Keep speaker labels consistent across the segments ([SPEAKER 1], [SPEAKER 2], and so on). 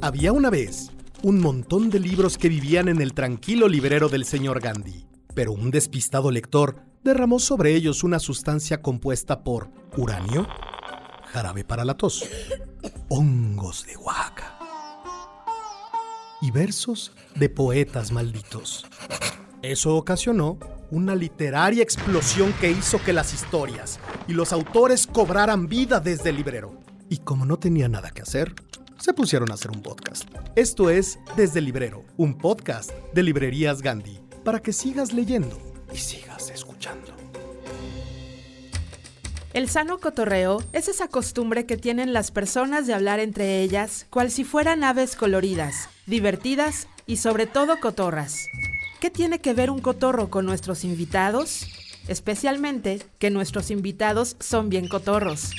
[SPEAKER 1] Había una vez un montón de libros que vivían en el tranquilo librero del señor Gandhi, pero un despistado lector derramó sobre ellos una sustancia compuesta por uranio, jarabe para la tos, hongos de Oaxaca y versos de poetas malditos. Eso ocasionó una literaria explosión que hizo que las historias y los autores cobraran vida desde el librero. Y como no tenía nada que hacer, se pusieron a hacer un podcast. Esto es Desde Librero, un podcast de Librerías Gandhi, para que sigas leyendo y sigas escuchando.
[SPEAKER 2] El sano cotorreo es esa costumbre que tienen las personas de hablar entre ellas, cual si fueran aves coloridas, divertidas y sobre todo cotorras. ¿Qué tiene que ver un cotorro con nuestros invitados? Especialmente que nuestros invitados son bien cotorros.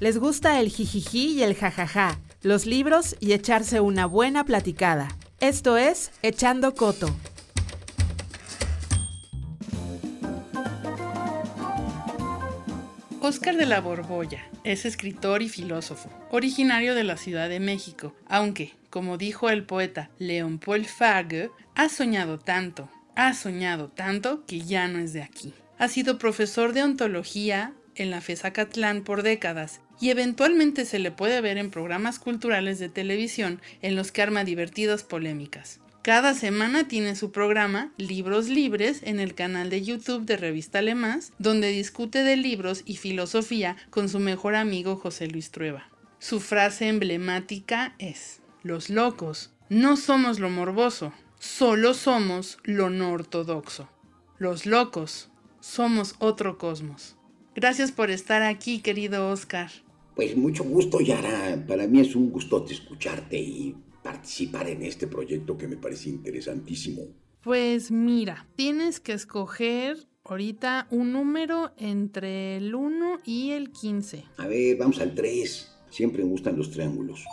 [SPEAKER 2] Les gusta el jijiji y el jajaja, los libros y echarse una buena platicada. Esto es Echando Coto.
[SPEAKER 3] Oscar de la Borbolla es escritor y filósofo, originario de la Ciudad de México, aunque, como dijo el poeta Leon Paul Fargue, ha soñado tanto, ha soñado tanto que ya no es de aquí. Ha sido profesor de ontología en la FESACatlán por décadas y eventualmente se le puede ver en programas culturales de televisión en los que arma divertidas polémicas. Cada semana tiene su programa Libros Libres en el canal de YouTube de Revista Alemás, donde discute de libros y filosofía con su mejor amigo José Luis Trueba. Su frase emblemática es, Los locos no somos lo morboso, solo somos lo no ortodoxo. Los locos somos otro cosmos. Gracias por estar aquí, querido Oscar.
[SPEAKER 4] Pues mucho gusto, Yara. Para mí es un gustote escucharte y participar en este proyecto que me parece interesantísimo.
[SPEAKER 3] Pues mira, tienes que escoger ahorita un número entre el 1 y el 15.
[SPEAKER 4] A ver, vamos al 3. Siempre me gustan los triángulos.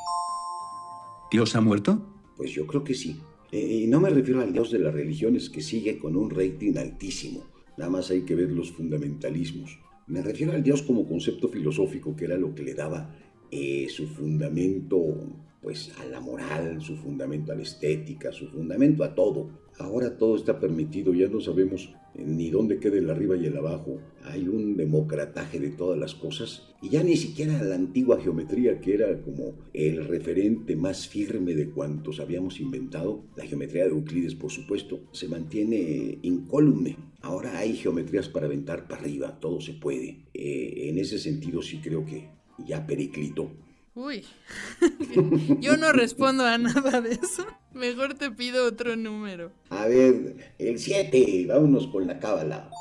[SPEAKER 5] ¿Dios ha muerto?
[SPEAKER 4] Pues yo creo que sí. Eh, y no me refiero al Dios de las religiones que sigue con un rating altísimo. Nada más hay que ver los fundamentalismos. Me refiero al Dios como concepto filosófico, que era lo que le daba eh, su fundamento pues a la moral, su fundamento a la estética, su fundamento a todo. Ahora todo está permitido, ya no sabemos ni dónde queda el arriba y el abajo. Hay un democrataje de todas las cosas y ya ni siquiera la antigua geometría que era como el referente más firme de cuantos habíamos inventado, la geometría de Euclides por supuesto, se mantiene incólume. Ahora hay geometrías para aventar para arriba, todo se puede. Eh, en ese sentido sí creo que ya Periclito
[SPEAKER 3] Uy, yo no respondo a nada de eso. Mejor te pido otro número.
[SPEAKER 4] A ver, el 7, vámonos con la cábala.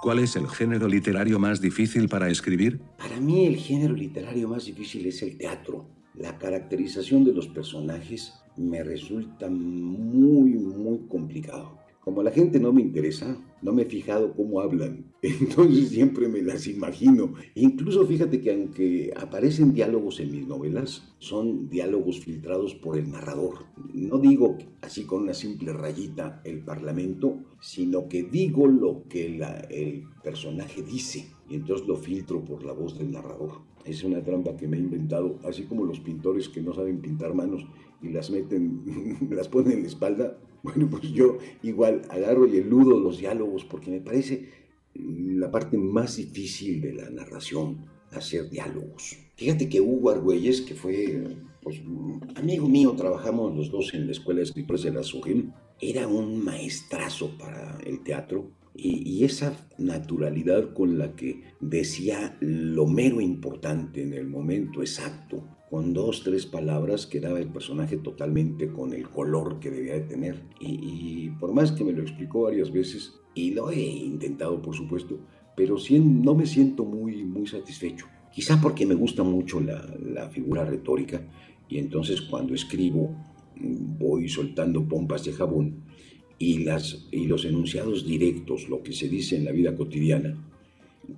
[SPEAKER 5] ¿Cuál es el género literario más difícil para escribir?
[SPEAKER 4] Para mí el género literario más difícil es el teatro. La caracterización de los personajes me resulta muy, muy complicado. Como la gente no me interesa, no me he fijado cómo hablan, entonces siempre me las imagino. Incluso fíjate que aunque aparecen diálogos en mis novelas, son diálogos filtrados por el narrador. No digo así con una simple rayita el parlamento, sino que digo lo que el personaje dice y entonces lo filtro por la voz del narrador. Es una trampa que me he inventado, así como los pintores que no saben pintar manos y las meten, las ponen en la espalda, bueno, pues yo igual agarro y eludo los diálogos porque me parece la parte más difícil de la narración, hacer diálogos. Fíjate que Hugo Argüelles, que fue pues, amigo mío, trabajamos los dos en la Escuela de Escritores de la SUGEM, era un maestrazo para el teatro y, y, esa naturalidad con la que decía lo mero importante en el momento exacto con dos, tres palabras quedaba el personaje totalmente con el color que debía de tener. Y, por más que me lo explicó varias veces, y lo he intentado por supuesto, pero no me siento muy, muy satisfecho. Quizá porque me gusta mucho la, la figura retórica y entonces cuando escribo voy soltando pompas de jabón y, las, y los enunciados directos, lo que se dice en la vida cotidiana,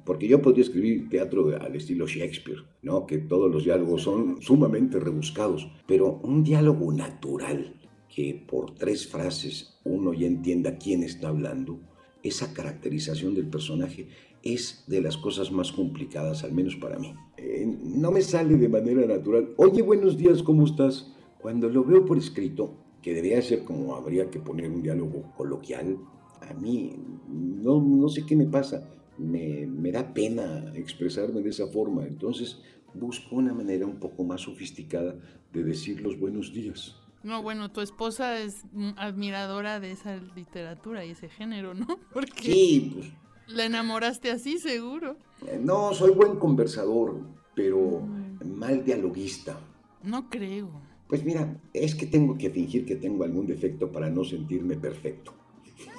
[SPEAKER 4] porque yo podría escribir teatro al estilo Shakespeare, ¿no? Que todos los diálogos son sumamente rebuscados, pero un diálogo natural que por tres frases uno ya entienda quién está hablando, esa caracterización del personaje es de las cosas más complicadas, al menos para mí. Eh, no me sale de manera natural. Oye, buenos días, ¿cómo estás? Cuando lo veo por escrito, que debería ser como habría que poner un diálogo coloquial, a mí no, no sé qué me pasa. Me, me da pena expresarme de esa forma. Entonces busco una manera un poco más sofisticada de decir los buenos días.
[SPEAKER 3] No, bueno, tu esposa es admiradora de esa literatura y ese género, ¿no? Porque
[SPEAKER 4] Sí, pues
[SPEAKER 3] la enamoraste así, seguro.
[SPEAKER 4] eh, no, soy buen conversador, pero mal dialoguista.
[SPEAKER 3] No creo.
[SPEAKER 4] Pues mira, es que tengo que fingir que tengo algún defecto para no sentirme perfecto.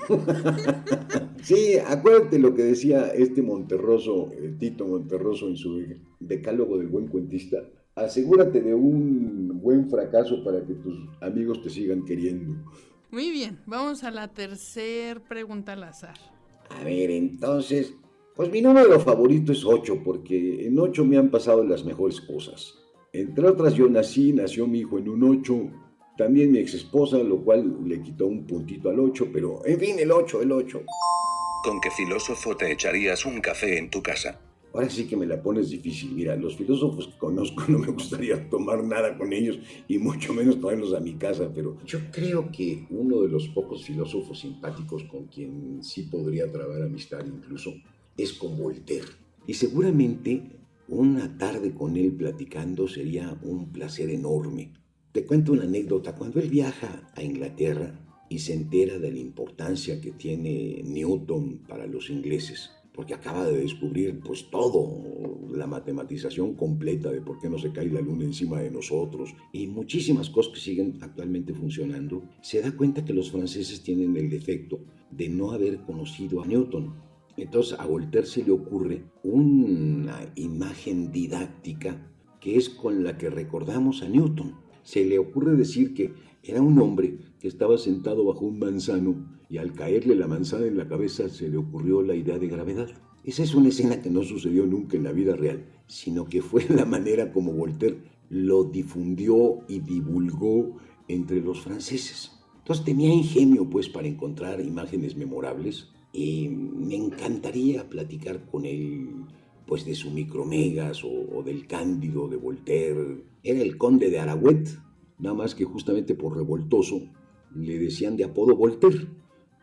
[SPEAKER 4] sí, acuérdate lo que decía este Monterroso, eh, Tito Monterroso, en su decálogo del buen cuentista. Asegúrate de un buen fracaso para que tus amigos te sigan queriendo.
[SPEAKER 3] Muy bien, vamos a la tercer pregunta al azar.
[SPEAKER 4] A ver, entonces, pues mi número favorito es 8, porque en 8 me han pasado las mejores cosas. Entre otras, yo nací, nació mi hijo en un 8, también mi ex esposa, lo cual le quitó un puntito al 8, pero en fin, el 8, el 8.
[SPEAKER 5] ¿Con qué filósofo te echarías un café en tu casa?
[SPEAKER 4] Ahora sí que me la pones difícil. Mira, los filósofos que conozco no me gustaría tomar nada con ellos y mucho menos traerlos a mi casa, pero yo creo que uno de los pocos filósofos simpáticos con quien sí podría trabar amistad incluso es con Voltaire. Y seguramente una tarde con él platicando sería un placer enorme. Te cuento una anécdota. Cuando él viaja a Inglaterra y se entera de la importancia que tiene Newton para los ingleses, porque acaba de descubrir pues todo, la matematización completa de por qué no se cae la luna encima de nosotros y muchísimas cosas que siguen actualmente funcionando, se da cuenta que los franceses tienen el defecto de no haber conocido a Newton. Entonces a Voltaire se le ocurre una imagen didáctica que es con la que recordamos a Newton. Se le ocurre decir que era un hombre que estaba sentado bajo un manzano y al caerle la manzana en la cabeza se le ocurrió la idea de gravedad. Esa es una escena que no sucedió nunca en la vida real, sino que fue la manera como Voltaire lo difundió y divulgó entre los franceses. Entonces tenía ingenio pues para encontrar imágenes memorables y me encantaría platicar con él pues de su micromegas o, del Cándido de Voltaire. Era el conde de Aragüet, nada más que justamente por revoltoso le decían de apodo Voltaire.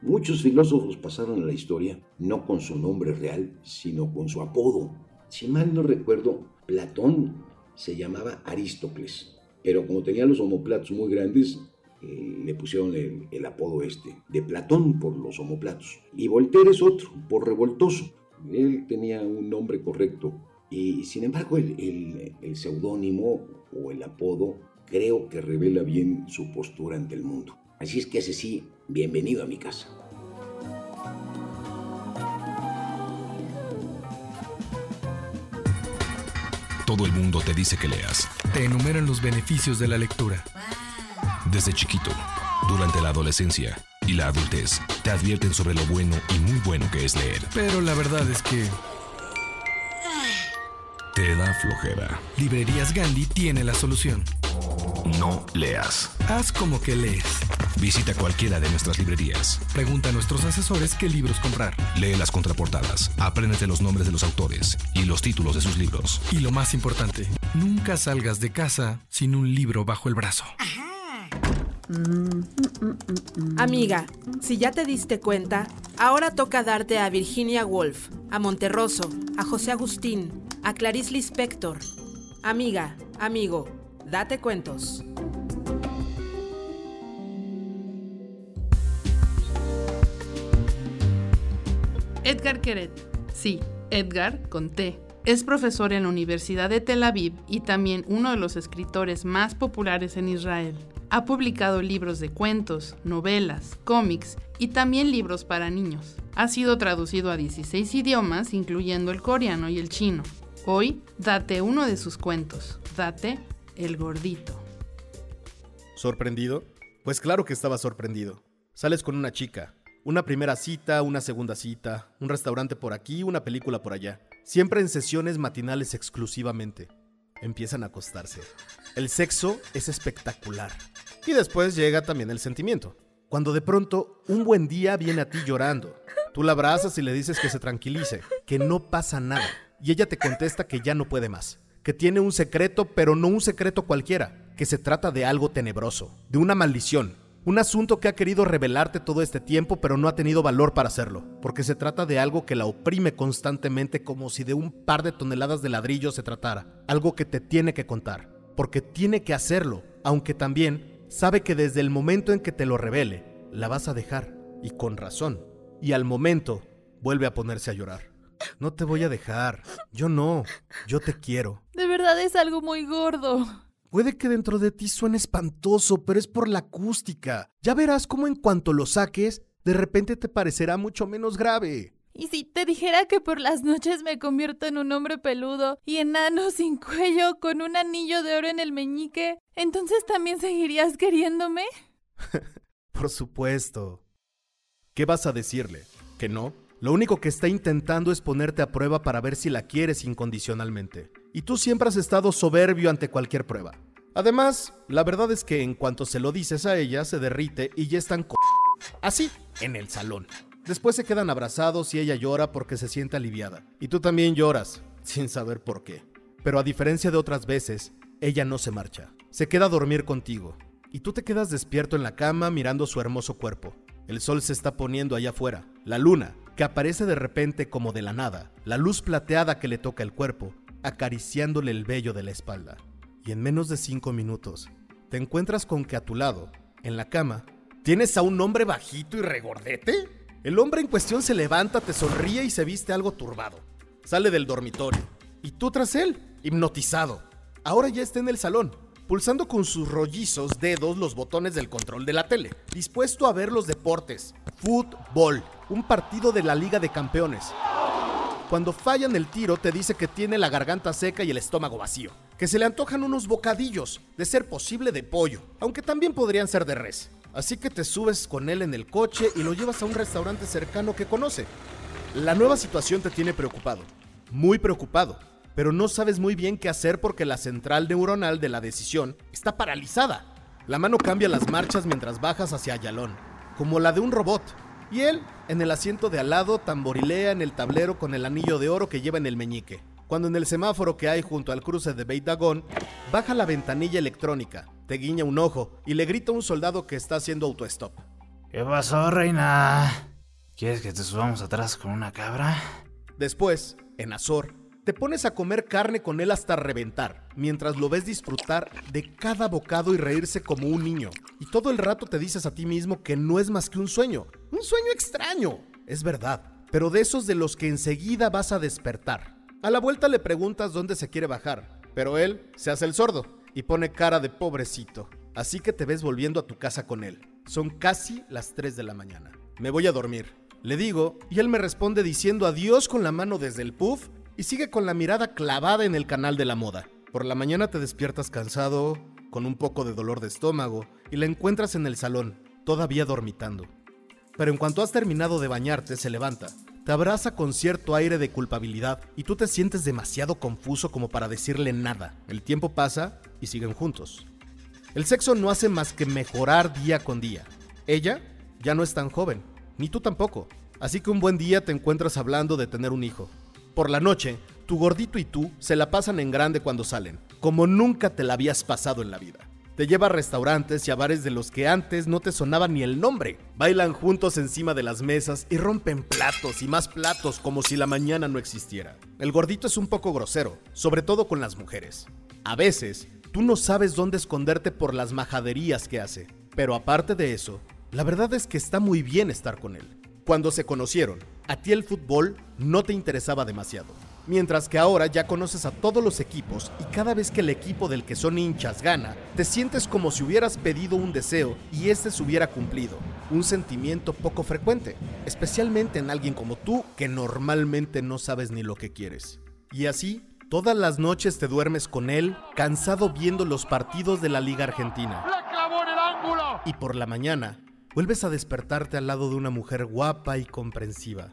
[SPEAKER 4] Muchos filósofos pasaron a la historia no con su nombre real, sino con su apodo. Si mal no recuerdo, Platón se llamaba Aristócles, pero como tenía los omoplatos muy grandes, eh, le pusieron el, el apodo este, de Platón por los omoplatos. Y Voltaire es otro, por revoltoso. Él tenía un nombre correcto. Y sin embargo, el, el, el seudónimo o el apodo creo que revela bien su postura ante el mundo. Así es que ese sí, bienvenido a mi casa.
[SPEAKER 6] Todo el mundo te dice que leas.
[SPEAKER 7] Te enumeran los beneficios de la lectura.
[SPEAKER 6] Desde chiquito, durante la adolescencia y la adultez, te advierten sobre lo bueno y muy bueno que es leer.
[SPEAKER 7] Pero la verdad es que
[SPEAKER 6] Te da flojera.
[SPEAKER 7] Librerías Gandhi tiene la solución.
[SPEAKER 6] No leas.
[SPEAKER 7] Haz como que lees.
[SPEAKER 6] Visita cualquiera de nuestras librerías.
[SPEAKER 7] Pregunta a nuestros asesores qué libros comprar.
[SPEAKER 6] Lee las contraportadas, apréndete los nombres de los autores y los títulos de sus libros.
[SPEAKER 7] Y lo más importante, nunca salgas de casa sin un libro bajo el brazo.
[SPEAKER 2] Amiga, si ya te diste cuenta, ahora toca darte a Virginia Woolf, a Monterroso, a José Agustín, a Clarice Lispector. Amiga, amigo, date cuentos.
[SPEAKER 3] Edgar Keret. Sí, Edgar con T. Es profesor en la Universidad de Tel Aviv y también uno de los escritores más populares en Israel. Ha publicado libros de cuentos, novelas, cómics y también libros para niños. Ha sido traducido a 16 idiomas, incluyendo el coreano y el chino. Hoy, date uno de sus cuentos. Date el gordito.
[SPEAKER 1] ¿Sorprendido? Pues claro que estaba sorprendido. Sales con una chica. Una primera cita, una segunda cita, un restaurante por aquí, una película por allá. Siempre en sesiones matinales exclusivamente. Empiezan a acostarse. El sexo es espectacular. Y después llega también el sentimiento. Cuando de pronto un buen día viene a ti llorando. Tú la abrazas y le dices que se tranquilice, que no pasa nada. Y ella te contesta que ya no puede más. Que tiene un secreto, pero no un secreto cualquiera. que se trata de algo tenebroso, de una maldición, un asunto que ha querido revelarte todo este tiempo pero no ha tenido valor para hacerlo, porque se trata de algo que la oprime constantemente como si de un par de toneladas de ladrillo se tratara, algo que te tiene que contar, porque tiene que hacerlo, aunque también sabe que desde el momento en que te lo revele, la vas a dejar, y con razón, y al momento vuelve a ponerse a llorar. No te voy a dejar, yo no, yo te quiero.
[SPEAKER 8] De verdad es algo muy gordo.
[SPEAKER 1] Puede que dentro de ti suene espantoso, pero es por la acústica. Ya verás cómo en cuanto lo saques, de repente te parecerá mucho menos grave.
[SPEAKER 8] ¿Y si te dijera que por las noches me convierto en un hombre peludo y enano sin cuello con un anillo de oro en el meñique? ¿Entonces también seguirías queriéndome?
[SPEAKER 1] por supuesto. ¿Qué vas a decirle? ¿Que no? Lo único que está intentando es ponerte a prueba para ver si la quieres incondicionalmente. Y tú siempre has estado soberbio ante cualquier prueba. Además, la verdad es que en cuanto se lo dices a ella, se derrite y ya están co así en el salón. Después se quedan abrazados y ella llora porque se siente aliviada. Y tú también lloras, sin saber por qué. Pero a diferencia de otras veces, ella no se marcha. Se queda a dormir contigo. Y tú te quedas despierto en la cama mirando su hermoso cuerpo. El sol se está poniendo allá afuera. La luna, que aparece de repente como de la nada, la luz plateada que le toca el cuerpo, acariciándole el vello de la espalda. Y en menos de cinco minutos, te encuentras con que a tu lado, en la cama, tienes a un hombre bajito y regordete. El hombre en cuestión se levanta, te sonríe y se viste algo turbado. Sale del dormitorio. Y tú tras él, hipnotizado. Ahora ya está en el salón, pulsando con sus rollizos dedos los botones del control de la tele, dispuesto a ver los deportes, fútbol, un partido de la Liga de Campeones. Cuando fallan el tiro te dice que tiene la garganta seca y el estómago vacío, que se le antojan unos bocadillos, de ser posible de pollo, aunque también podrían ser de res. Así que te subes con él en el coche y lo llevas a un restaurante cercano que conoce. La nueva situación te tiene preocupado, muy preocupado, pero no sabes muy bien qué hacer porque la central neuronal de la decisión está paralizada. La mano cambia las marchas mientras bajas hacia Ayalón, como la de un robot, y él, en el asiento de al lado, tamborilea en el tablero con el anillo de oro que lleva en el meñique. Cuando en el semáforo que hay junto al cruce de Beit Dagon, baja la ventanilla electrónica, te guiña un ojo y le grita a un soldado que está haciendo autostop.
[SPEAKER 9] ¿Qué pasó, reina? ¿Quieres que te subamos atrás con una cabra?
[SPEAKER 1] Después, en Azor, te pones a comer carne con él hasta reventar, mientras lo ves disfrutar de cada bocado y reírse como un niño. Y todo el rato te dices a ti mismo que no es más que un sueño. Un sueño extraño. Es verdad, pero de esos de los que enseguida vas a despertar. A la vuelta le preguntas dónde se quiere bajar, pero él se hace el sordo y pone cara de pobrecito. Así que te ves volviendo a tu casa con él. Son casi las 3 de la mañana. Me voy a dormir. Le digo, y él me responde diciendo adiós con la mano desde el puff y sigue con la mirada clavada en el canal de la moda. Por la mañana te despiertas cansado, con un poco de dolor de estómago, y la encuentras en el salón, todavía dormitando. Pero en cuanto has terminado de bañarte, se levanta, te abraza con cierto aire de culpabilidad y tú te sientes demasiado confuso como para decirle nada. El tiempo pasa y siguen juntos. El sexo no hace más que mejorar día con día. Ella ya no es tan joven, ni tú tampoco. Así que un buen día te encuentras hablando de tener un hijo. Por la noche, tu gordito y tú se la pasan en grande cuando salen, como nunca te la habías pasado en la vida. Te lleva a restaurantes y a bares de los que antes no te sonaba ni el nombre. Bailan juntos encima de las mesas y rompen platos y más platos como si la mañana no existiera. El gordito es un poco grosero, sobre todo con las mujeres. A veces, tú no sabes dónde esconderte por las majaderías que hace. Pero aparte de eso, la verdad es que está muy bien estar con él. Cuando se conocieron, a ti el fútbol no te interesaba demasiado. Mientras que ahora ya conoces a todos los equipos y cada vez que el equipo del que son hinchas gana, te sientes como si hubieras pedido un deseo y este se hubiera cumplido. Un sentimiento poco frecuente, especialmente en alguien como tú que normalmente no sabes ni lo que quieres. Y así, todas las noches te duermes con él, cansado viendo los partidos de la Liga Argentina. Y por la mañana, vuelves a despertarte al lado de una mujer guapa y comprensiva,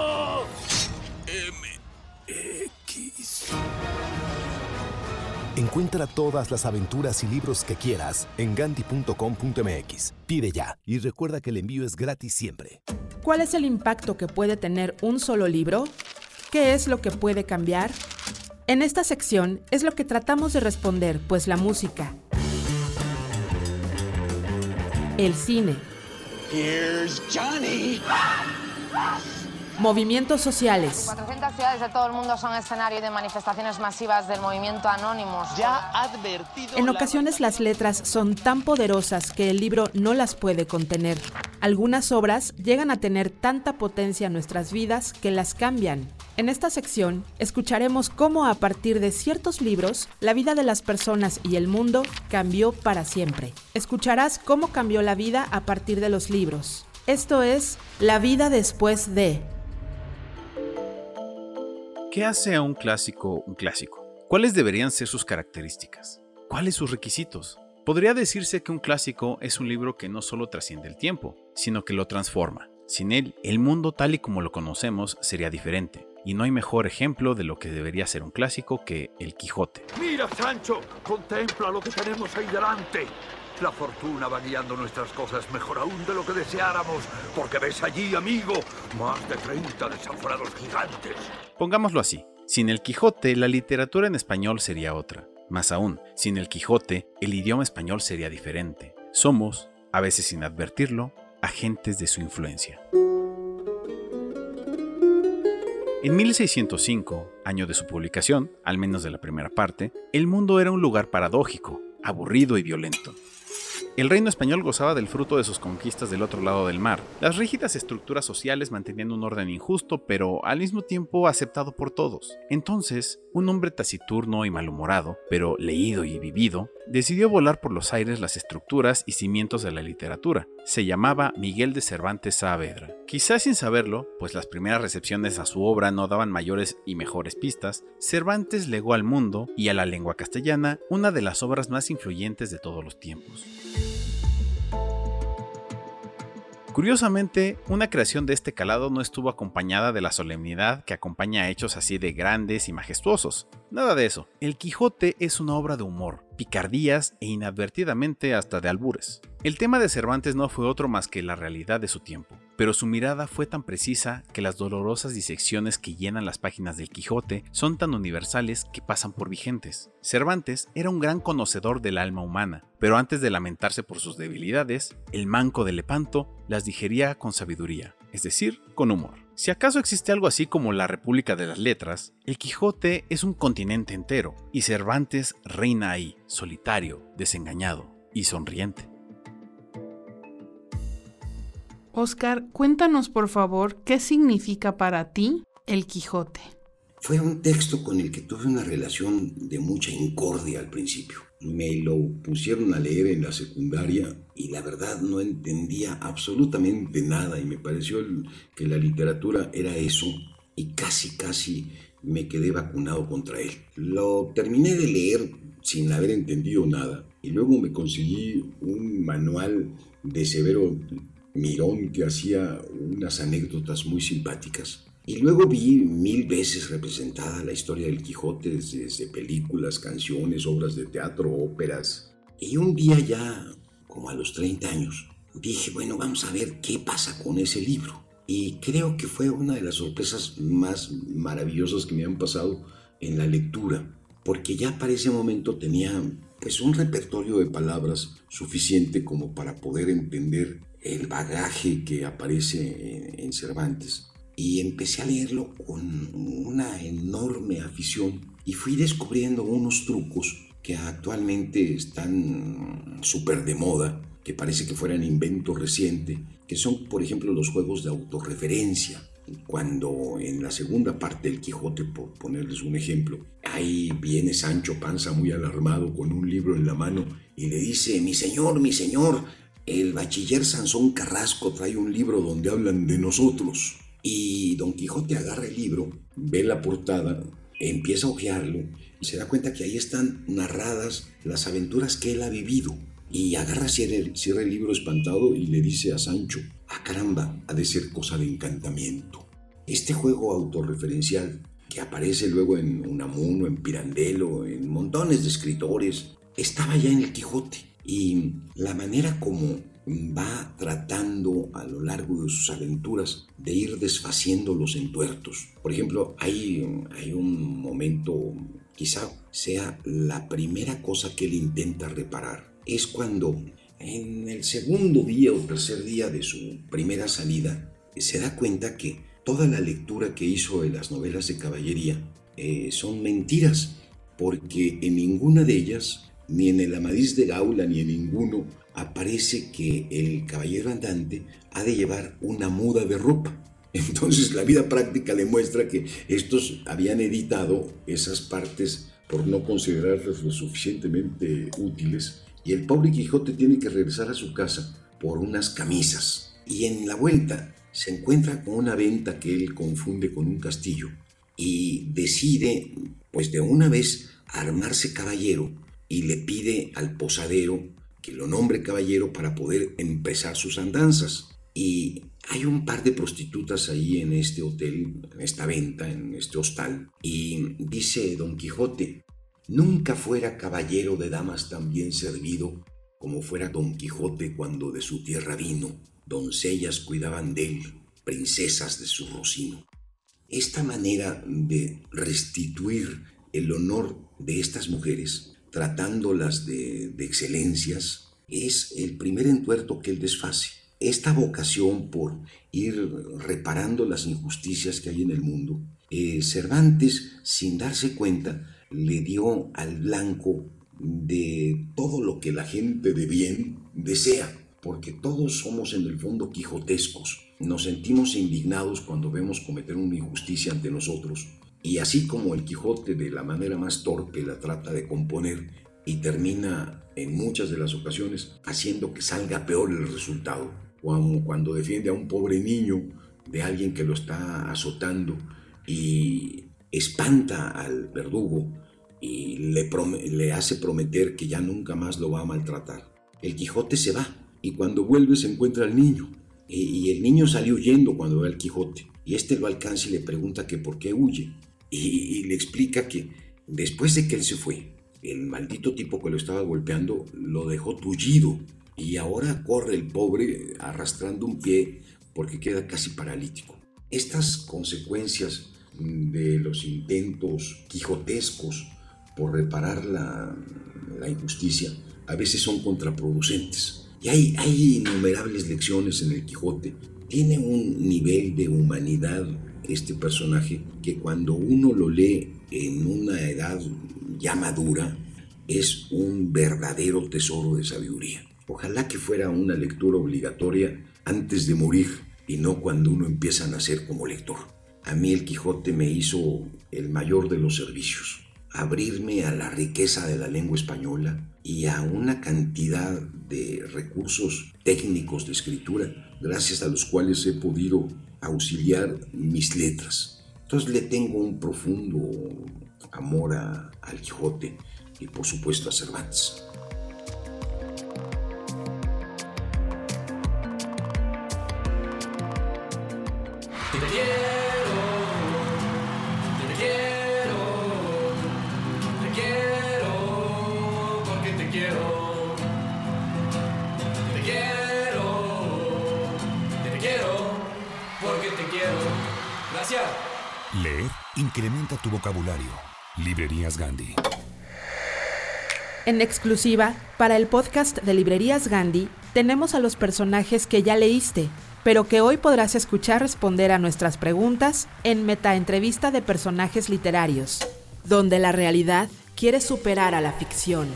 [SPEAKER 10] Encuentra todas las aventuras y libros que quieras en gandhi.com.mx. Pide ya y recuerda que el envío es gratis siempre.
[SPEAKER 2] ¿Cuál es el impacto que puede tener un solo libro? ¿Qué es lo que puede cambiar? En esta sección es lo que tratamos de responder, pues la música, el cine,
[SPEAKER 11] Here's Johnny.
[SPEAKER 2] Movimientos sociales,
[SPEAKER 12] 400 ciudades de todo el mundo son escenario de manifestaciones masivas del movimiento Anonymous.
[SPEAKER 11] Ya advertido.
[SPEAKER 2] En ocasiones las letras son tan poderosas que el libro no las puede contener. Algunas obras llegan a tener tanta potencia en nuestras vidas que las cambian. En esta sección escucharemos cómo a partir de ciertos libros la vida de las personas y el mundo cambió para siempre. Escucharás cómo cambió la vida a partir de los libros. Esto es La vida después de...
[SPEAKER 13] ¿Qué hace a un clásico un clásico? ¿Cuáles deberían ser sus características? ¿Cuáles sus requisitos? Podría decirse que un clásico es un libro que no solo trasciende el tiempo, sino que lo transforma. Sin él, el mundo tal y como lo conocemos sería diferente, y no hay mejor ejemplo de lo que debería ser un clásico que El Quijote.
[SPEAKER 14] Mira, Sancho, contempla lo que tenemos ahí delante. La fortuna va guiando nuestras cosas mejor aún de lo que deseáramos, porque ves allí, amigo, más de 30 desaforados gigantes.
[SPEAKER 13] Pongámoslo así, sin el Quijote la literatura en español sería otra. Más aún, sin el Quijote el idioma español sería diferente. Somos, a veces sin advertirlo, agentes de su influencia. En 1605, año de su publicación, al menos de la primera parte, el mundo era un lugar paradójico, aburrido y violento. El reino español gozaba del fruto de sus conquistas del otro lado del mar. Las rígidas estructuras sociales mantenían un orden injusto, pero al mismo tiempo aceptado por todos. Entonces, un hombre taciturno y malhumorado, pero leído y vivido, decidió volar por los aires las estructuras y cimientos de la literatura. Se llamaba Miguel de Cervantes Saavedra. Quizás sin saberlo, pues las primeras recepciones a su obra no daban mayores y mejores pistas, Cervantes legó al mundo y a la lengua castellana una de las obras más influyentes de todos los tiempos. Curiosamente, una creación de este calado no estuvo acompañada de la solemnidad que acompaña a hechos así de grandes y majestuosos. Nada de eso. El Quijote es una obra de humor, picardías e inadvertidamente hasta de albures. El tema de Cervantes no fue otro más que la realidad de su tiempo, pero su mirada fue tan precisa que las dolorosas disecciones que llenan las páginas del Quijote son tan universales que pasan por vigentes. Cervantes era un gran conocedor del alma humana, pero antes de lamentarse por sus debilidades, el manco de Lepanto las digería con sabiduría, es decir, con humor. Si acaso existe algo así como la República de las Letras, el Quijote es un continente entero, y Cervantes reina ahí, solitario, desengañado y sonriente.
[SPEAKER 3] Oscar, cuéntanos por favor qué significa para ti el Quijote.
[SPEAKER 4] Fue un texto con el que tuve una relación de mucha incordia al principio. Me lo pusieron a leer en la secundaria y la verdad no entendía absolutamente nada y me pareció que la literatura era eso y casi casi me quedé vacunado contra él. Lo terminé de leer sin haber entendido nada y luego me conseguí un manual de Severo Mirón que hacía unas anécdotas muy simpáticas. Y luego vi mil veces representada la historia del Quijote desde, películas, canciones, obras de teatro, óperas. Y un día ya, como a los 30 años, dije, bueno, vamos a ver qué pasa con ese libro. Y creo que fue una de las sorpresas más maravillosas que me han pasado en la lectura, porque ya para ese momento tenía pues un repertorio de palabras suficiente como para poder entender el bagaje que aparece en, Cervantes. Y empecé a leerlo con una enorme afición y fui descubriendo unos trucos que actualmente están súper de moda, que parece que fueran invento reciente, que son, por ejemplo, los juegos de autorreferencia. Cuando en la segunda parte del Quijote, por ponerles un ejemplo, ahí viene Sancho Panza muy alarmado con un libro en la mano y le dice, mi señor, mi señor, el bachiller Sansón Carrasco trae un libro donde hablan de nosotros. Y Don Quijote agarra el libro, ve la portada, empieza a hojearlo, se da cuenta que ahí están narradas las aventuras que él ha vivido. Y agarra, cierra cierra el libro espantado y le dice a Sancho, ah caramba, ha de ser cosa de encantamiento. Este juego autorreferencial que aparece luego en Unamuno, en Pirandello, en montones de escritores, estaba ya en el Quijote. Y la manera como va tratando a lo largo de sus aventuras de ir desfaciendo los entuertos. Por ejemplo, hay, hay un momento, quizá sea la primera cosa que él intenta reparar. Es cuando en el segundo día o tercer día de su primera salida se da cuenta que toda la lectura que hizo de las novelas de caballería eh, son mentiras, porque en ninguna de ellas, ni en el Amadís de Gaula, ni en ninguno, aparece que el caballero andante ha de llevar una muda de ropa. Entonces la vida práctica demuestra que estos habían editado esas partes por no considerarlas lo suficientemente útiles y el pobre Quijote tiene que regresar a su casa por unas camisas. Y en la vuelta se encuentra con una venta que él confunde con un castillo y decide, pues de una vez, armarse caballero y le pide al posadero que lo nombre caballero para poder empezar sus andanzas. Y hay un par de prostitutas ahí en este hotel, en esta venta, en este hostal. Y dice Don Quijote, nunca fuera caballero de damas tan bien servido como fuera Don Quijote cuando de su tierra vino. Doncellas cuidaban de él, princesas de su rocino. Esta manera de restituir el honor de estas mujeres tratándolas de, excelencias, es el primer entuerto que él desface. Esta vocación por ir reparando las injusticias que hay en el mundo, eh, Cervantes, sin darse cuenta, le dio al blanco de todo lo que la gente de bien desea, porque todos somos en el fondo quijotescos. Nos sentimos indignados cuando vemos cometer una injusticia ante nosotros y así como el Quijote de la manera más torpe la trata de componer y termina en muchas de las ocasiones haciendo que salga peor el resultado, como cuando defiende a un pobre niño de alguien que lo está azotando y espanta al verdugo y le, le hace prometer que ya nunca más lo va a maltratar. El Quijote se va y cuando vuelve se encuentra al niño y, el niño sale huyendo cuando ve al Quijote y este lo alcanza y le pregunta que por qué huye y, le explica que después de que él se fue, el maldito tipo que lo estaba golpeando lo dejó tullido y ahora corre el pobre arrastrando un pie porque queda casi paralítico. Estas consecuencias de los intentos quijotescos por reparar la, injusticia a veces son contraproducentes. Y hay, hay innumerables lecciones en el Quijote. Tiene un nivel de humanidad este personaje que cuando uno lo lee en una edad ya madura es un verdadero tesoro de sabiduría. Ojalá que fuera una lectura obligatoria antes de morir y no cuando uno empieza a nacer como lector. A mí el Quijote me hizo el mayor de los servicios, abrirme a la riqueza de la lengua española y a una cantidad de recursos técnicos de escritura, gracias a los cuales he podido auxiliar mis letras. Entonces le tengo un profundo amor a, al Quijote y por supuesto a Cervantes.
[SPEAKER 6] Leer incrementa tu vocabulario. Librerías Gandhi.
[SPEAKER 2] En exclusiva, para el podcast de Librerías Gandhi, tenemos a los personajes que ya leíste, pero que hoy podrás escuchar responder a nuestras preguntas en Metaentrevista de Personajes Literarios, donde la realidad quiere superar a la ficción.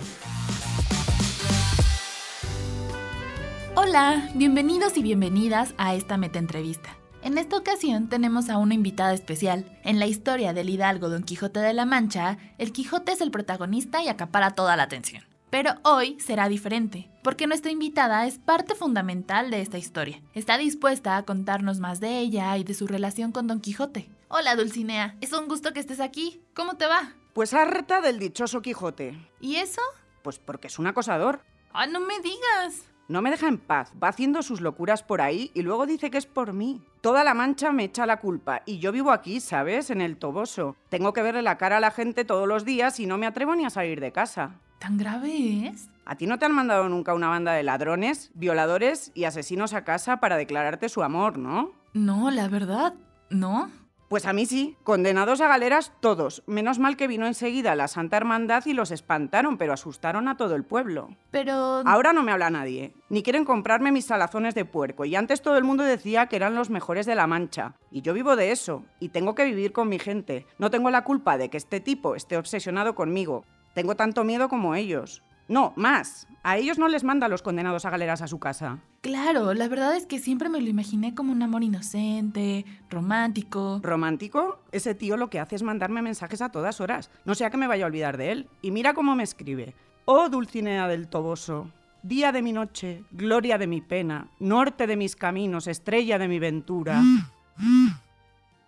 [SPEAKER 8] Hola, bienvenidos y bienvenidas a esta metaentrevista. En esta ocasión tenemos a una invitada especial. En la historia del hidalgo Don Quijote de la Mancha, el Quijote es el protagonista y acapara toda la atención. Pero hoy será diferente, porque nuestra invitada es parte fundamental de esta historia. Está dispuesta a contarnos más de ella y de su relación con Don Quijote. Hola Dulcinea, es un gusto que estés aquí. ¿Cómo te va?
[SPEAKER 15] Pues harta del dichoso Quijote.
[SPEAKER 8] ¿Y eso?
[SPEAKER 15] Pues porque es un acosador.
[SPEAKER 8] ¡Ah, no me digas!
[SPEAKER 15] No me deja en paz, va haciendo sus locuras por ahí y luego dice que es por mí. Toda la mancha me echa la culpa y yo vivo aquí, ¿sabes? En el Toboso. Tengo que verle la cara a la gente todos los días y no me atrevo ni a salir de casa.
[SPEAKER 8] ¿Tan grave es?
[SPEAKER 15] ¿A ti no te han mandado nunca una banda de ladrones, violadores y asesinos a casa para declararte su amor, no?
[SPEAKER 8] No, la verdad, no.
[SPEAKER 15] Pues a mí sí, condenados a galeras todos. Menos mal que vino enseguida la Santa Hermandad y los espantaron, pero asustaron a todo el pueblo.
[SPEAKER 8] Pero...
[SPEAKER 15] Ahora no me habla nadie. Ni quieren comprarme mis salazones de puerco. Y antes todo el mundo decía que eran los mejores de la Mancha. Y yo vivo de eso. Y tengo que vivir con mi gente. No tengo la culpa de que este tipo esté obsesionado conmigo. Tengo tanto miedo como ellos. No, más. A ellos no les manda a los condenados a galeras a su casa.
[SPEAKER 8] Claro, la verdad es que siempre me lo imaginé como un amor inocente, romántico.
[SPEAKER 15] ¿Romántico? Ese tío lo que hace es mandarme mensajes a todas horas. No sea que me vaya a olvidar de él. Y mira cómo me escribe. Oh Dulcinea del Toboso, día de mi noche, gloria de mi pena, norte de mis caminos, estrella de mi ventura.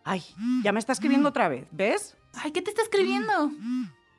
[SPEAKER 15] Ay, ya me está escribiendo otra vez, ¿ves?
[SPEAKER 8] Ay, ¿qué te está escribiendo?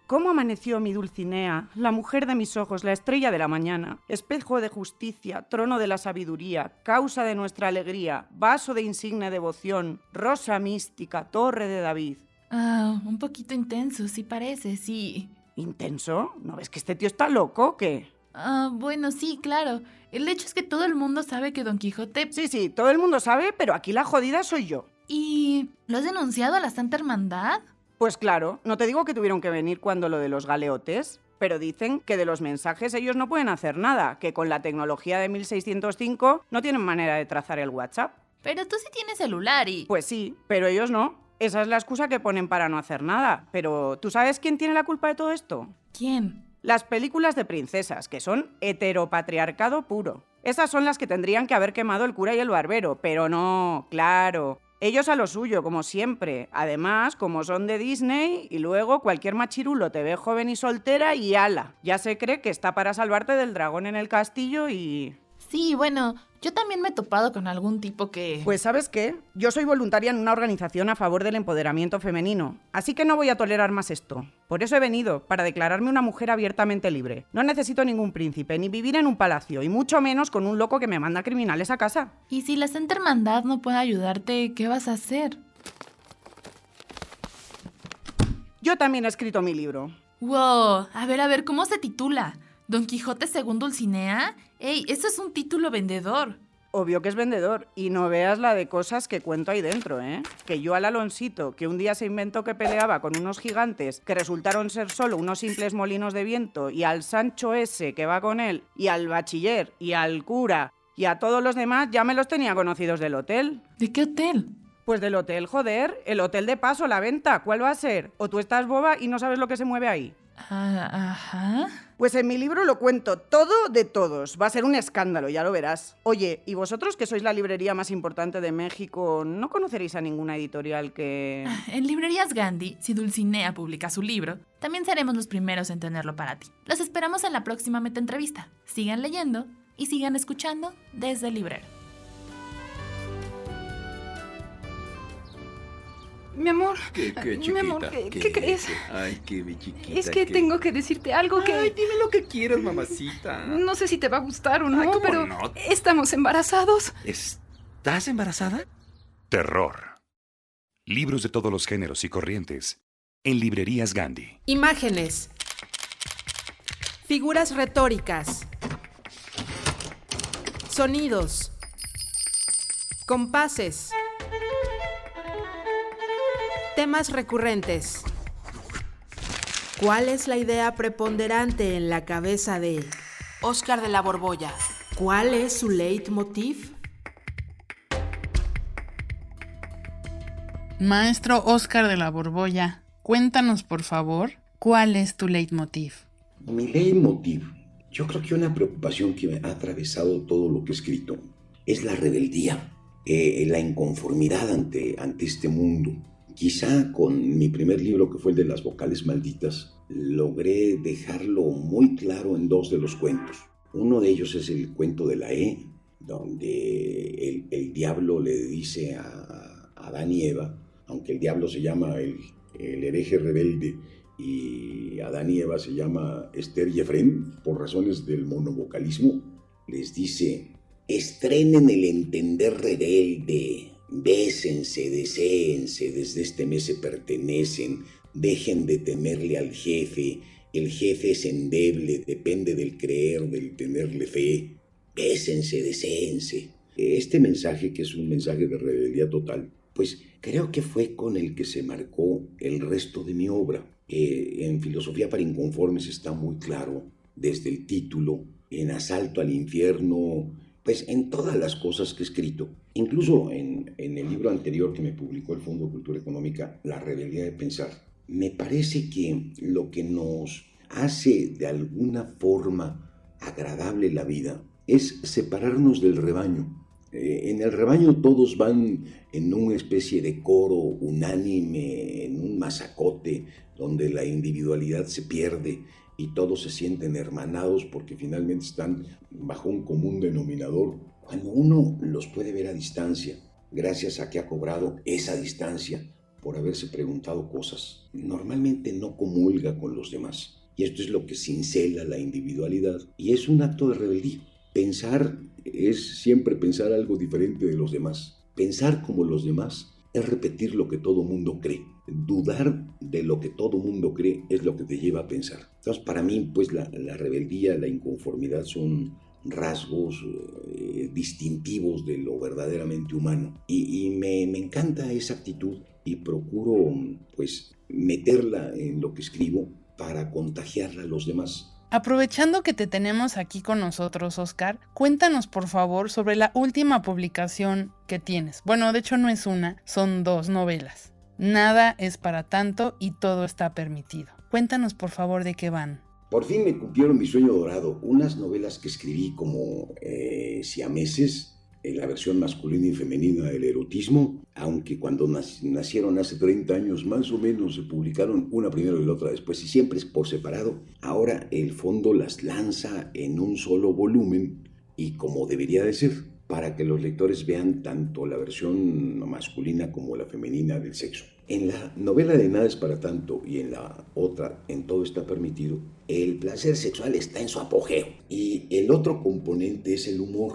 [SPEAKER 15] ¿Cómo amaneció mi Dulcinea, la mujer de mis ojos, la estrella de la mañana, espejo de justicia, trono de la sabiduría, causa de nuestra alegría, vaso de insigne devoción, rosa mística, torre de David?
[SPEAKER 8] Ah, un poquito intenso, sí parece, sí.
[SPEAKER 15] ¿Intenso? ¿No ves que este tío está loco o qué?
[SPEAKER 8] Ah, bueno, sí, claro. El hecho es que todo el mundo sabe que Don Quijote...
[SPEAKER 15] Sí, sí, todo el mundo sabe, pero aquí la jodida soy yo.
[SPEAKER 8] ¿Y lo has denunciado a la Santa Hermandad?
[SPEAKER 15] Pues claro, no te digo que tuvieron que venir cuando lo de los galeotes, pero dicen que de los mensajes ellos no pueden hacer nada, que con la tecnología de 1605 no tienen manera de trazar el WhatsApp.
[SPEAKER 8] Pero tú sí tienes celular y...
[SPEAKER 15] Pues sí, pero ellos no. Esa es la excusa que ponen para no hacer nada. Pero ¿tú sabes quién tiene la culpa de todo esto?
[SPEAKER 8] ¿Quién?
[SPEAKER 15] Las películas de princesas, que son heteropatriarcado puro. Esas son las que tendrían que haber quemado el cura y el barbero, pero no, claro. Ellos a lo suyo, como siempre. Además, como son de Disney, y luego cualquier machirulo te ve joven y soltera y ala. Ya se cree que está para salvarte del dragón en el castillo y...
[SPEAKER 8] Sí, bueno, yo también me he topado con algún tipo que...
[SPEAKER 15] Pues sabes qué, yo soy voluntaria en una organización a favor del empoderamiento femenino, así que no voy a tolerar más esto. Por eso he venido, para declararme una mujer abiertamente libre. No necesito ningún príncipe, ni vivir en un palacio, y mucho menos con un loco que me manda criminales a casa.
[SPEAKER 8] Y si la Santa Hermandad no puede ayudarte, ¿qué vas a hacer?
[SPEAKER 15] Yo también he escrito mi libro.
[SPEAKER 8] Wow, a ver, a ver, ¿cómo se titula? ¿Don Quijote según Dulcinea? ¡Ey, eso es un título vendedor!
[SPEAKER 15] Obvio que es vendedor. Y no veas la de cosas que cuento ahí dentro, ¿eh? Que yo al Alonsito, que un día se inventó que peleaba con unos gigantes que resultaron ser solo unos simples molinos de viento, y al Sancho ese que va con él, y al bachiller, y al cura, y a todos los demás ya me los tenía conocidos del hotel.
[SPEAKER 8] ¿De qué hotel?
[SPEAKER 15] Pues del hotel, joder. El hotel de paso, la venta. ¿Cuál va a ser? ¿O tú estás boba y no sabes lo que se mueve ahí?
[SPEAKER 8] Ah, ajá.
[SPEAKER 15] Pues en mi libro lo cuento todo de todos. Va a ser un escándalo, ya lo verás. Oye, ¿y vosotros que sois la librería más importante de México, no conoceréis a ninguna editorial que...
[SPEAKER 8] En Librerías Gandhi, si Dulcinea publica su libro, también seremos los primeros en tenerlo para ti. Los esperamos en la próxima meta entrevista. Sigan leyendo y sigan escuchando desde el librero.
[SPEAKER 16] Mi amor.
[SPEAKER 17] ¿Qué, qué, chiquita?
[SPEAKER 16] Mi amor, ¿qué, ¿qué crees?
[SPEAKER 17] Ay, qué mi chiquita.
[SPEAKER 16] Es que
[SPEAKER 17] qué-
[SPEAKER 16] tengo que decirte algo que...
[SPEAKER 17] Ay, dime lo que quieras, mamacita.
[SPEAKER 16] No sé si te va a gustar o no,
[SPEAKER 17] Ay, ¿cómo
[SPEAKER 16] pero
[SPEAKER 17] no?
[SPEAKER 16] estamos embarazados.
[SPEAKER 17] ¿Estás embarazada?
[SPEAKER 6] Terror. Libros de todos los géneros y corrientes. En librerías Gandhi.
[SPEAKER 2] Imágenes. Figuras retóricas. Sonidos. Compases. Temas recurrentes. ¿Cuál es la idea preponderante en la cabeza de Oscar de la Borbolla? ¿Cuál es su leitmotiv?
[SPEAKER 3] Maestro Oscar de la Borbolla, cuéntanos por favor, ¿cuál es tu leitmotiv?
[SPEAKER 4] Mi leitmotiv, yo creo que una preocupación que me ha atravesado todo lo que he escrito es la rebeldía, eh, la inconformidad ante, ante este mundo. Quizá con mi primer libro, que fue el de las vocales malditas, logré dejarlo muy claro en dos de los cuentos. Uno de ellos es el cuento de la E, donde el, diablo le dice a, Adán y Eva, aunque el diablo se llama el, el hereje rebelde y Adán y Eva se llama Esther y Efrén por razones del monovocalismo, les dice, estrenen el entender rebelde, bésense, deséense, desde este mes se pertenecen, dejen de temerle al jefe, el jefe es endeble, depende del creer, del tenerle fe, bésense, deséense. Este mensaje, que es un mensaje de rebeldía total, pues creo que fue con el que se marcó el resto de mi obra. Eh, en Filosofía para Inconformes está muy claro, desde el título, en Asalto al Infierno, pues en todas las cosas que he escrito, incluso en, el libro anterior que me publicó el Fondo de Cultura Económica, La Rebeldía de Pensar, me parece que lo que nos hace de alguna forma agradable la vida es separarnos del rebaño. Eh, en el rebaño todos van en una especie de coro unánime, en un masacote, donde la individualidad se pierde y todos se sienten hermanados porque finalmente están bajo un común denominador. Cuando uno los puede ver a distancia, gracias a que ha cobrado esa distancia por haberse preguntado cosas, normalmente no comulga con los demás. Y esto es lo que cincela la individualidad y es un acto de rebeldía. Pensar es siempre pensar algo diferente de los demás. Pensar como los demás es repetir lo que todo mundo cree. Dudar de lo que todo mundo cree es lo que te lleva a pensar. Entonces, para mí, pues la, la rebeldía, la inconformidad son rasgos eh, distintivos de lo verdaderamente humano. Y, y me, me, encanta esa actitud y procuro, pues, meterla en lo que escribo para contagiarla a los demás.
[SPEAKER 3] Aprovechando que te tenemos aquí con nosotros, Oscar, cuéntanos por favor sobre la última publicación que tienes. Bueno, de hecho no es una, son dos novelas. Nada es para tanto y todo está permitido. Cuéntanos por favor de qué van.
[SPEAKER 4] Por fin me cumplieron mi sueño dorado, unas novelas que escribí como eh, siameses en la versión masculina y femenina del erotismo, aunque cuando nacieron hace 30 años más o menos se publicaron una primero y la otra después, y siempre es por separado, ahora el fondo las lanza en un solo volumen y como debería de ser, para que los lectores vean tanto la versión masculina como la femenina del sexo. En la novela de Nada es para tanto y en la otra, en todo está permitido, el placer sexual está en su apogeo y el otro componente es el humor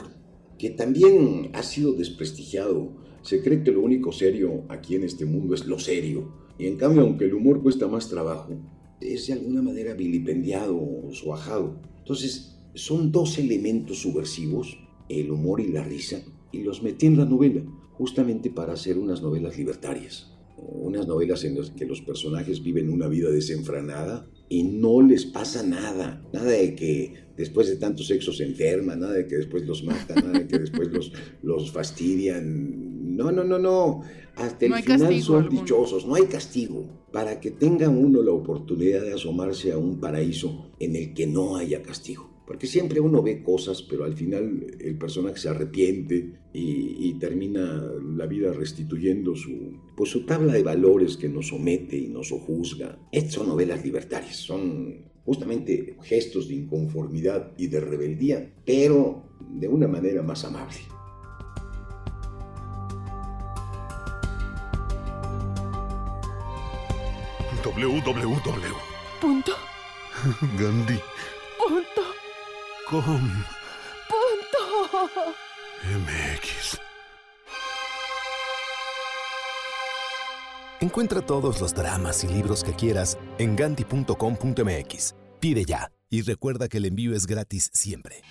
[SPEAKER 4] que también ha sido desprestigiado. Se cree que lo único serio aquí en este mundo es lo serio. Y en cambio, aunque el humor cuesta más trabajo, es de alguna manera vilipendiado o suajado. Entonces, son dos elementos subversivos, el humor y la risa, y los metí en la novela, justamente para hacer unas novelas libertarias. Unas novelas en las que los personajes viven una vida desenfrenada y no les pasa nada. Nada de que después de tanto sexo se enferman, nada de que después los matan, nada de que después los, los fastidian. No, no, no, no. Hasta el final son dichosos, no hay castigo. Para que tenga uno la oportunidad de asomarse a un paraíso en el que no haya castigo. Porque siempre uno ve cosas, pero al final el personaje se arrepiente y, y, termina la vida restituyendo su, pues su tabla de valores que nos somete y nos juzga. Estas son novelas libertarias, son justamente gestos de inconformidad y de rebeldía, pero de una manera más amable.
[SPEAKER 18] www.
[SPEAKER 16] Punto.
[SPEAKER 18] Gandhi.
[SPEAKER 16] Punto.
[SPEAKER 18] Com.
[SPEAKER 16] Punto.
[SPEAKER 18] MX.
[SPEAKER 10] Encuentra todos los dramas y libros que quieras en ganti.com.mx. Pide ya y recuerda que el envío es gratis siempre.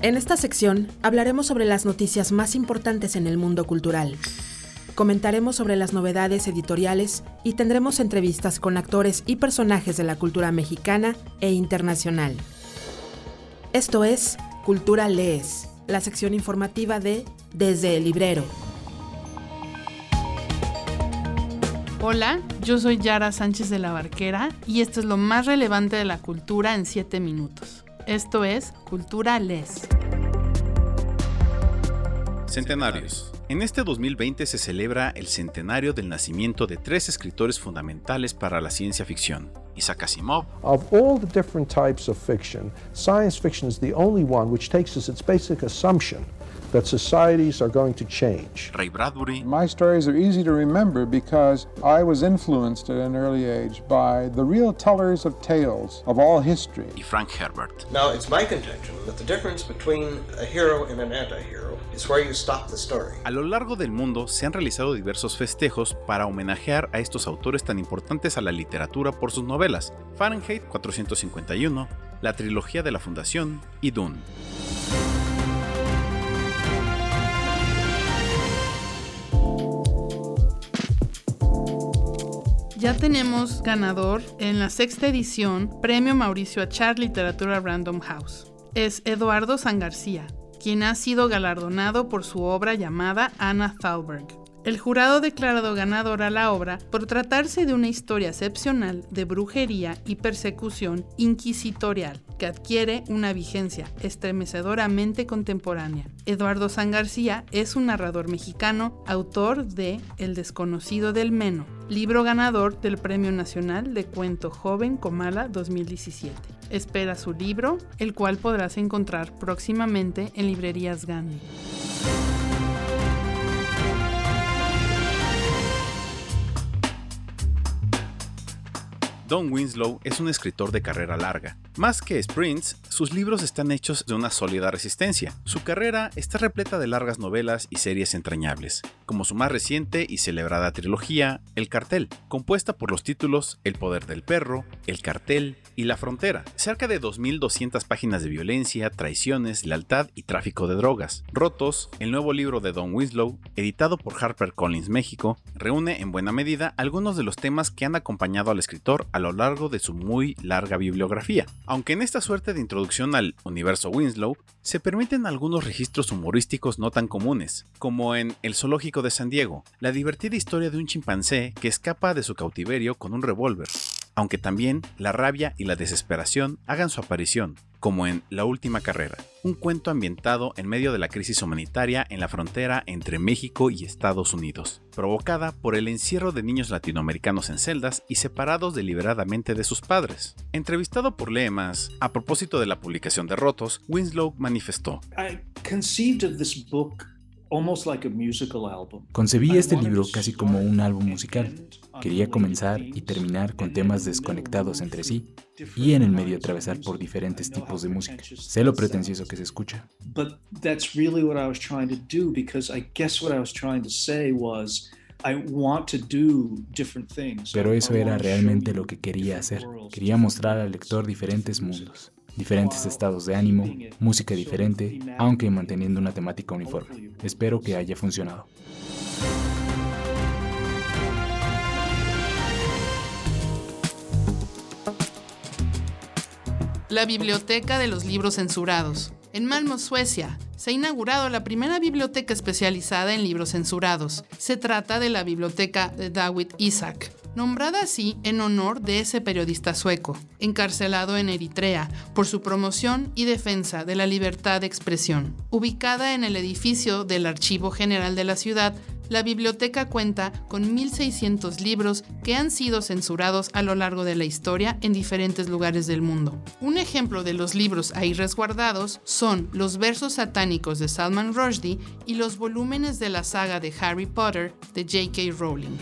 [SPEAKER 2] En esta sección hablaremos sobre las noticias más importantes en el mundo cultural. Comentaremos sobre las novedades editoriales y tendremos entrevistas con actores y personajes de la cultura mexicana e internacional. Esto es Cultura Lees, la sección informativa de Desde el Librero.
[SPEAKER 3] Hola, yo soy Yara Sánchez de la Barquera y esto es lo más relevante de la cultura en 7 minutos. Esto es Cultura Les.
[SPEAKER 13] Centenarios. En este 2020 se celebra el centenario del nacimiento de tres escritores fundamentales para la ciencia ficción. Isaac Asimov.
[SPEAKER 19] Of all the different types of fiction, science fiction is the only one which takes as its basic assumption that societies are going to change.
[SPEAKER 13] Ray Bradbury,
[SPEAKER 20] My stories are easy to remember because I was influenced at an early age by the real tellers of tales of all history.
[SPEAKER 13] y Frank Herbert.
[SPEAKER 21] Now, it's my contention that the difference between a hero and an anti-hero is where you stop the story.
[SPEAKER 13] A lo largo del mundo se han realizado diversos festejos para homenajear a estos autores tan importantes a la literatura por sus novelas, Fahrenheit 451, la trilogía de la Fundación y Dune.
[SPEAKER 3] Ya tenemos ganador en la sexta edición, Premio Mauricio Achar Literatura Random House. Es Eduardo San García, quien ha sido galardonado por su obra llamada Anna Thalberg. El jurado declarado ganadora la obra por tratarse de una historia excepcional de brujería y persecución inquisitorial que adquiere una vigencia estremecedoramente contemporánea. Eduardo San García es un narrador mexicano, autor de El desconocido del Meno, libro ganador del Premio Nacional de Cuento Joven Comala 2017. Espera su libro, el cual podrás encontrar próximamente en librerías Gandhi.
[SPEAKER 13] Don Winslow es un escritor de carrera larga. Más que sprints, sus libros están hechos de una sólida resistencia. Su carrera está repleta de largas novelas y series entrañables, como su más reciente y celebrada trilogía, El Cartel, compuesta por los títulos El Poder del Perro, El Cartel y La Frontera. Cerca de 2.200 páginas de violencia, traiciones, lealtad y tráfico de drogas. Rotos, el nuevo libro de Don Winslow, editado por HarperCollins México, reúne en buena medida algunos de los temas que han acompañado al escritor a lo largo de su muy larga bibliografía. Aunque en esta suerte de introducción al universo Winslow se permiten algunos registros humorísticos no tan comunes, como en El Zoológico de San Diego, la divertida historia de un chimpancé que escapa de su cautiverio con un revólver, aunque también la rabia y la desesperación hagan su aparición, como en La Última Carrera, un cuento ambientado en medio de la crisis humanitaria en la frontera entre México y Estados Unidos, provocada por el encierro de niños latinoamericanos en celdas y separados deliberadamente de sus padres. Entrevistado por Leemas, a propósito de la publicación de Rotos, Winslow manifestó:
[SPEAKER 22] almost like a musical album.
[SPEAKER 9] Concebí este libro casi como un álbum musical. Quería comenzar y terminar con temas desconectados entre sí y en el medio atravesar por diferentes tipos de música. Sé lo pretencioso que se escucha.
[SPEAKER 22] But that's really what I was trying to do because I guess what I was trying to say was I want to do different things.
[SPEAKER 9] Pero eso era realmente lo que quería hacer. Quería mostrar al lector diferentes mundos, diferentes estados de ánimo, música diferente, aunque manteniendo una temática uniforme. Espero que haya funcionado.
[SPEAKER 3] La Biblioteca de los Libros Censurados. En Malmo, Suecia, se ha inaugurado la primera biblioteca especializada en libros censurados. Se trata de la Biblioteca de David Isaac, nombrada así en honor de ese periodista sueco, encarcelado en Eritrea por su promoción y defensa de la libertad de expresión. Ubicada en el edificio del Archivo General de la ciudad, la biblioteca cuenta con 1.600 libros que han sido censurados a lo largo de la historia en diferentes lugares del mundo. Un ejemplo de los libros ahí resguardados son los versos satánicos de Salman Rushdie y los volúmenes de la saga de Harry Potter de J.K. Rowling.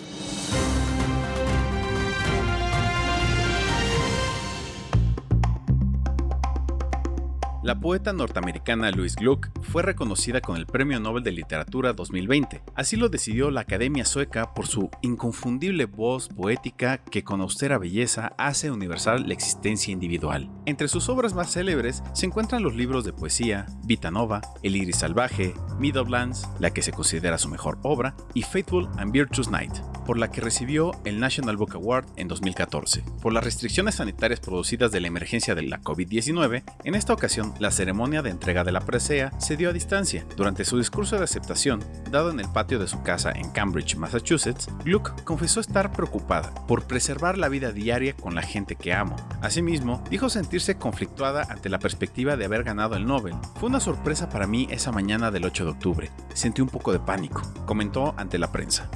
[SPEAKER 13] La poeta norteamericana Louise Gluck fue reconocida con el Premio Nobel de Literatura 2020. Así lo decidió la Academia Sueca por su inconfundible voz poética que con austera belleza hace universal la existencia individual. Entre sus obras más célebres se encuentran los libros de poesía Vita Nova, El Iris Salvaje, Meadowlands, la que se considera su mejor obra, y Faithful and Virtuous Night, por la que recibió el National Book Award en 2014. Por las restricciones sanitarias producidas de la emergencia de la COVID-19, en esta ocasión la ceremonia de entrega de la presea se dio a distancia. Durante su discurso de aceptación, dado en el patio de su casa en Cambridge, Massachusetts, Gluck confesó estar preocupada por preservar la vida diaria con la gente que amo. Asimismo, dijo sentirse conflictuada ante la perspectiva de haber ganado el Nobel. Fue una sorpresa para mí esa mañana del 8 de octubre. Sentí un poco de pánico, comentó ante la prensa.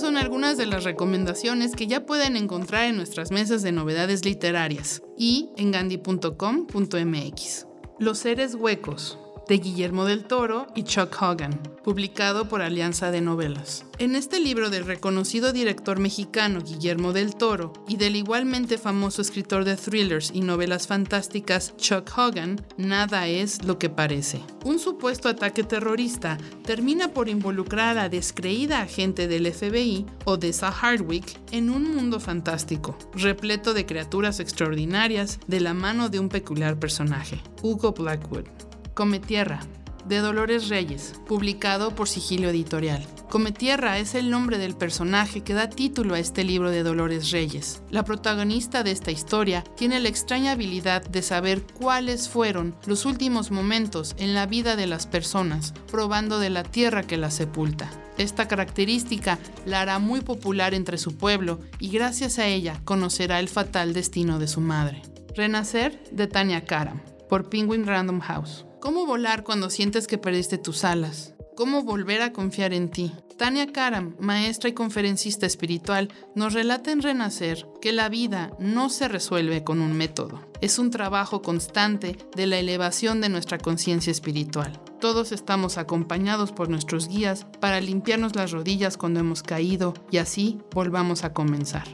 [SPEAKER 3] Son algunas de las recomendaciones que ya pueden encontrar en nuestras mesas de novedades literarias y en gandhi.com.mx. Los seres huecos, de Guillermo del Toro y Chuck Hogan, publicado por Alianza de Novelas. En este libro del reconocido director mexicano Guillermo del Toro y del igualmente famoso escritor de thrillers y novelas fantásticas Chuck Hogan, nada es lo que parece. Un supuesto ataque terrorista termina por involucrar a la descreída agente del FBI, Odessa Hardwick, en un mundo fantástico, repleto de criaturas extraordinarias de la mano de un peculiar personaje, Hugo Blackwood. Come Tierra, de Dolores Reyes, publicado por Sigilo Editorial. Come Tierra es el nombre del personaje que da título a este libro de Dolores Reyes. La protagonista de esta historia tiene la extraña habilidad de saber cuáles fueron los últimos momentos en la vida de las personas, probando de la tierra que las sepulta. Esta característica la hará muy popular entre su pueblo y gracias a ella conocerá el fatal destino de su madre. Renacer de Tania Karam, por Penguin Random House. ¿Cómo volar cuando sientes que perdiste tus alas? ¿Cómo volver a confiar en ti? Tania Karam, maestra y conferencista espiritual, nos relata en Renacer que la vida no se resuelve con un método. Es un trabajo constante de la elevación de nuestra conciencia espiritual. Todos estamos acompañados por nuestros guías para limpiarnos las rodillas cuando hemos caído y así volvamos a comenzar.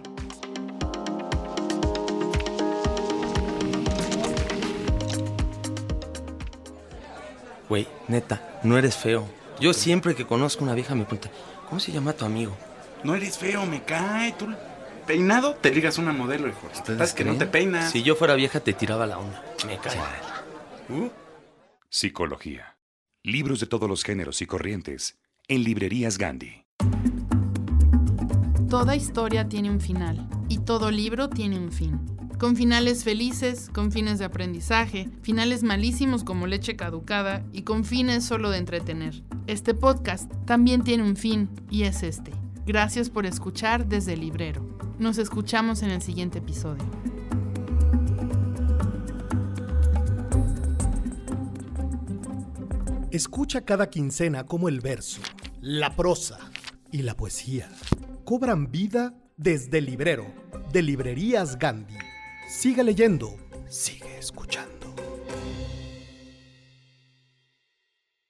[SPEAKER 23] Güey, neta, no eres feo. Yo siempre que conozco una vieja me pregunta, ¿cómo se llama tu amigo?
[SPEAKER 24] No eres feo, me cae. Tú peinado te ligas una modelo, hijo. ¿Estás que no te peinas?
[SPEAKER 23] Si yo fuera vieja te tiraba la onda. Me cae.
[SPEAKER 6] Uh. Psicología. Libros de todos los géneros y corrientes en librerías Gandhi.
[SPEAKER 3] Toda historia tiene un final y todo libro tiene un fin. Con finales felices, con fines de aprendizaje, finales malísimos como leche caducada y con fines solo de entretener. Este podcast también tiene un fin y es este. Gracias por escuchar desde el librero. Nos escuchamos en el siguiente episodio.
[SPEAKER 25] Escucha cada quincena cómo el verso, la prosa y la poesía cobran vida desde el librero de Librerías Gandhi. Sigue leyendo, sigue escuchando.